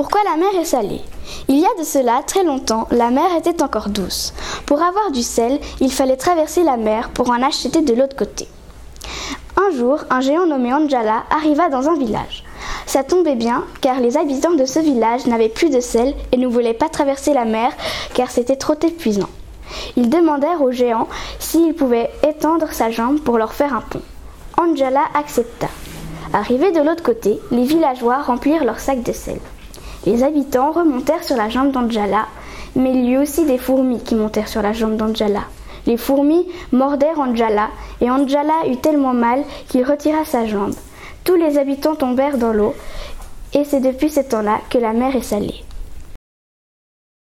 Pourquoi la mer est salée? Il y a de cela très longtemps, la mer était encore douce. Pour avoir du sel, il fallait traverser la mer pour en acheter de l'autre côté. Un jour, un géant nommé Anjala arriva dans un village. Ça tombait bien, car les habitants de ce village n'avaient plus de sel et ne voulaient pas traverser la mer, car c'était trop épuisant. Ils demandèrent au géant s'il pouvait étendre sa jambe pour leur faire un pont. Anjala accepta. Arrivés de l'autre côté, les villageois remplirent leurs sacs de sel. Les habitants remontèrent sur la jambe d'Anjala, mais il y eut aussi des fourmis qui montèrent sur la jambe d'Anjala. Les fourmis mordèrent Anjala, et Anjala eut tellement mal qu'il retira sa jambe. Tous les habitants tombèrent dans l'eau, et c'est depuis ce temps-là que la mer est salée.